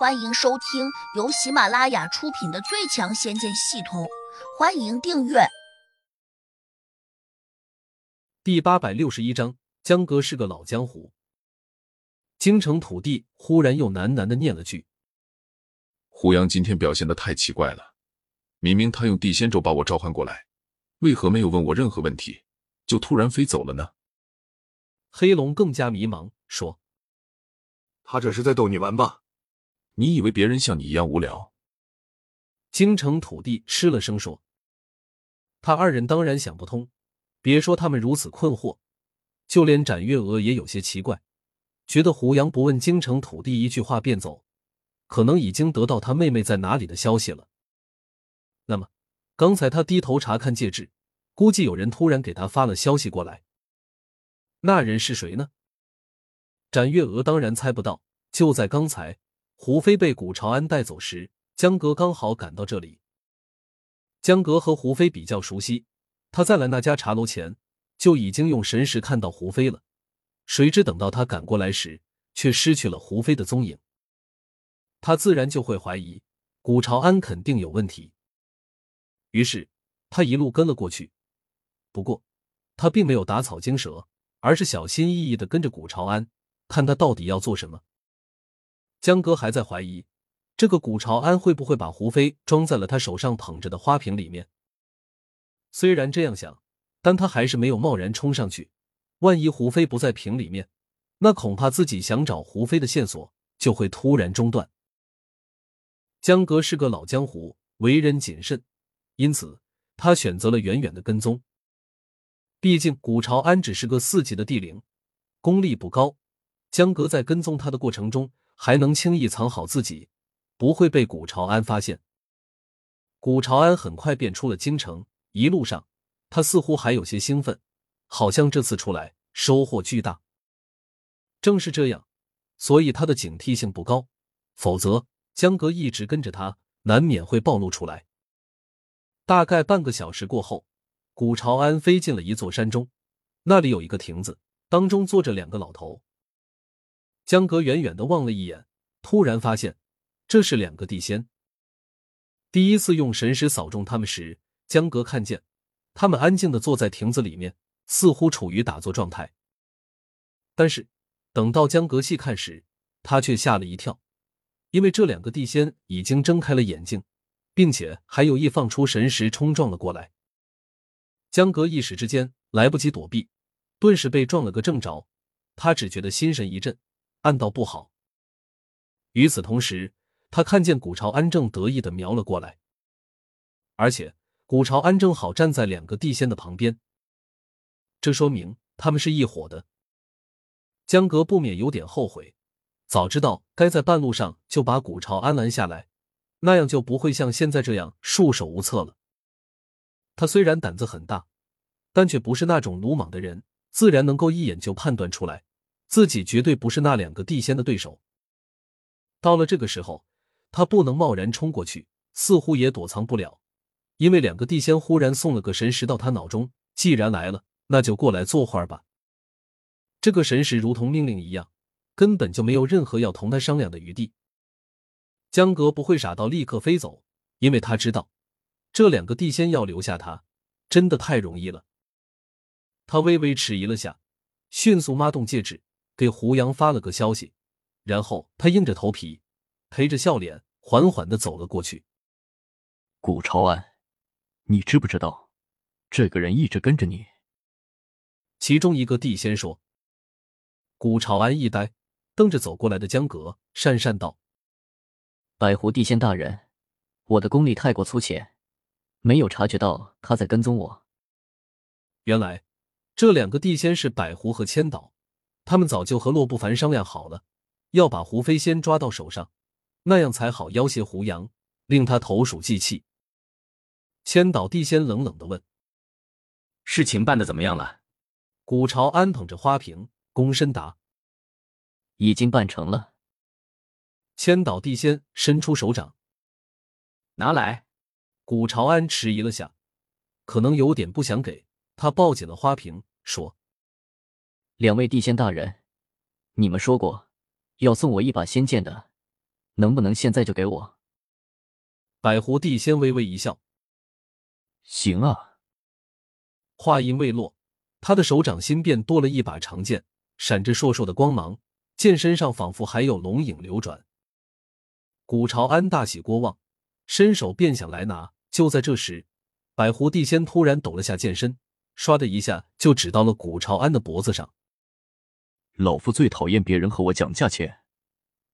欢迎收听由喜马拉雅出品的《最强仙剑系统》，欢迎订阅。第八百六十一章，江哥是个老江湖。京城土地忽然又喃喃的念了句：“胡杨今天表现的太奇怪了，明明他用地仙咒把我召唤过来，为何没有问我任何问题，就突然飞走了呢？”黑龙更加迷茫，说：“他这是在逗你玩吧？”你以为别人像你一样无聊？京城土地失了声说：“他二人当然想不通，别说他们如此困惑，就连展月娥也有些奇怪，觉得胡杨不问京城土地一句话便走，可能已经得到他妹妹在哪里的消息了。那么，刚才他低头查看戒指，估计有人突然给他发了消息过来。那人是谁呢？展月娥当然猜不到，就在刚才。”胡飞被古朝安带走时，江格刚好赶到这里。江格和胡飞比较熟悉，他在来那家茶楼前就已经用神识看到胡飞了。谁知等到他赶过来时，却失去了胡飞的踪影。他自然就会怀疑古朝安肯定有问题。于是他一路跟了过去。不过他并没有打草惊蛇，而是小心翼翼的跟着古朝安，看他到底要做什么。江哥还在怀疑，这个古朝安会不会把胡飞装在了他手上捧着的花瓶里面。虽然这样想，但他还是没有贸然冲上去。万一胡飞不在瓶里面，那恐怕自己想找胡飞的线索就会突然中断。江哥是个老江湖，为人谨慎，因此他选择了远远的跟踪。毕竟古朝安只是个四级的地灵，功力不高。江哥在跟踪他的过程中。还能轻易藏好自己，不会被古朝安发现。古朝安很快便出了京城，一路上他似乎还有些兴奋，好像这次出来收获巨大。正是这样，所以他的警惕性不高，否则江哥一直跟着他，难免会暴露出来。大概半个小时过后，古朝安飞进了一座山中，那里有一个亭子，当中坐着两个老头。江格远远的望了一眼，突然发现这是两个地仙。第一次用神识扫中他们时，江格看见他们安静的坐在亭子里面，似乎处于打坐状态。但是等到江格细看时，他却吓了一跳，因为这两个地仙已经睁开了眼睛，并且还有意放出神识冲撞了过来。江格一时之间来不及躲避，顿时被撞了个正着。他只觉得心神一震。暗道不好。与此同时，他看见古朝安正得意的瞄了过来，而且古朝安正好站在两个地仙的旁边，这说明他们是一伙的。江格不免有点后悔，早知道该在半路上就把古朝安拦下来，那样就不会像现在这样束手无策了。他虽然胆子很大，但却不是那种鲁莽的人，自然能够一眼就判断出来。自己绝对不是那两个地仙的对手。到了这个时候，他不能贸然冲过去，似乎也躲藏不了，因为两个地仙忽然送了个神识到他脑中，既然来了，那就过来坐会儿吧。这个神识如同命令一样，根本就没有任何要同他商量的余地。江格不会傻到立刻飞走，因为他知道这两个地仙要留下他，真的太容易了。他微微迟疑了下，迅速抹动戒指。给胡杨发了个消息，然后他硬着头皮，陪着笑脸，缓缓的走了过去。古朝安，你知不知道，这个人一直跟着你？其中一个地仙说。古朝安一呆，瞪着走过来的江格，讪讪道：“百狐地仙大人，我的功力太过粗浅，没有察觉到他在跟踪我。”原来，这两个地仙是百狐和千岛。他们早就和洛不凡商量好了，要把胡飞先抓到手上，那样才好要挟胡杨，令他投鼠忌器。千岛地仙冷冷的问：“事情办的怎么样了？”古朝安捧着花瓶，躬身答：“已经办成了。”千岛地仙伸出手掌，拿来。古朝安迟疑了下，可能有点不想给他，抱紧了花瓶，说。两位地仙大人，你们说过要送我一把仙剑的，能不能现在就给我？百狐地仙微微一笑，行啊。话音未落，他的手掌心便多了一把长剑，闪着烁烁的光芒，剑身上仿佛还有龙影流转。古朝安大喜过望，伸手便想来拿。就在这时，百狐地仙突然抖了下剑身，唰的一下就指到了古朝安的脖子上。老夫最讨厌别人和我讲价钱。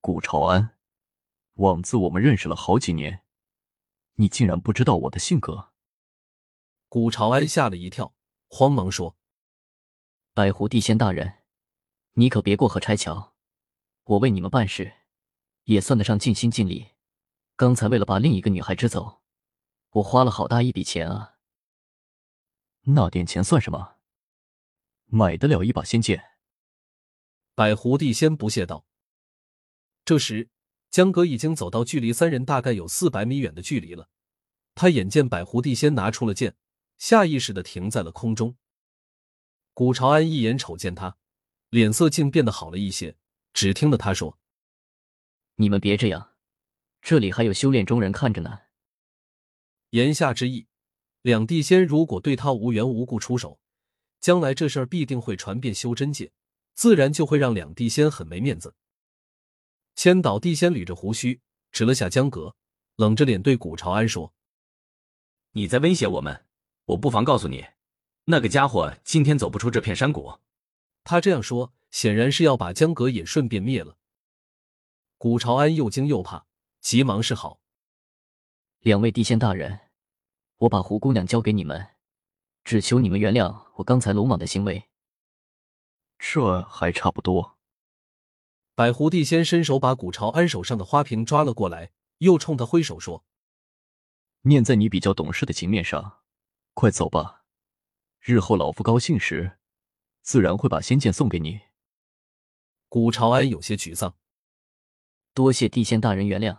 古朝安，枉自我们认识了好几年，你竟然不知道我的性格。古朝安吓了一跳，慌忙说：“白狐地仙大人，你可别过河拆桥，我为你们办事，也算得上尽心尽力。刚才为了把另一个女孩支走，我花了好大一笔钱啊。那点钱算什么？买得了一把仙剑。”百狐帝仙不屑道。这时，江哥已经走到距离三人大概有四百米远的距离了。他眼见百狐帝仙拿出了剑，下意识的停在了空中。古朝安一眼瞅见他，脸色竟变得好了一些。只听得他说：“你们别这样，这里还有修炼中人看着呢。”言下之意，两地仙如果对他无缘无故出手，将来这事儿必定会传遍修真界，自然就会让两地仙很没面子。千岛地仙捋着胡须，指了下江阁，冷着脸对古朝安说：“你在威胁我们？我不妨告诉你，那个家伙今天走不出这片山谷。”他这样说，显然是要把江阁也顺便灭了。古朝安又惊又怕，急忙示好：“两位地仙大人，我把胡姑娘交给你们，只求你们原谅我刚才鲁莽的行为。这还差不多。”百狐帝仙伸手把古朝安手上的花瓶抓了过来，又冲他挥手说：“念在你比较懂事的情面上，快走吧。日后老夫高兴时，自然会把仙剑送给你。”古朝安有些沮丧：“多谢地仙大人原谅。”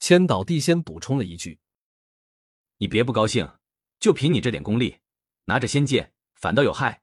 千岛地仙补充了一句：“你别不高兴，就凭你这点功力，拿着仙剑反倒有害。”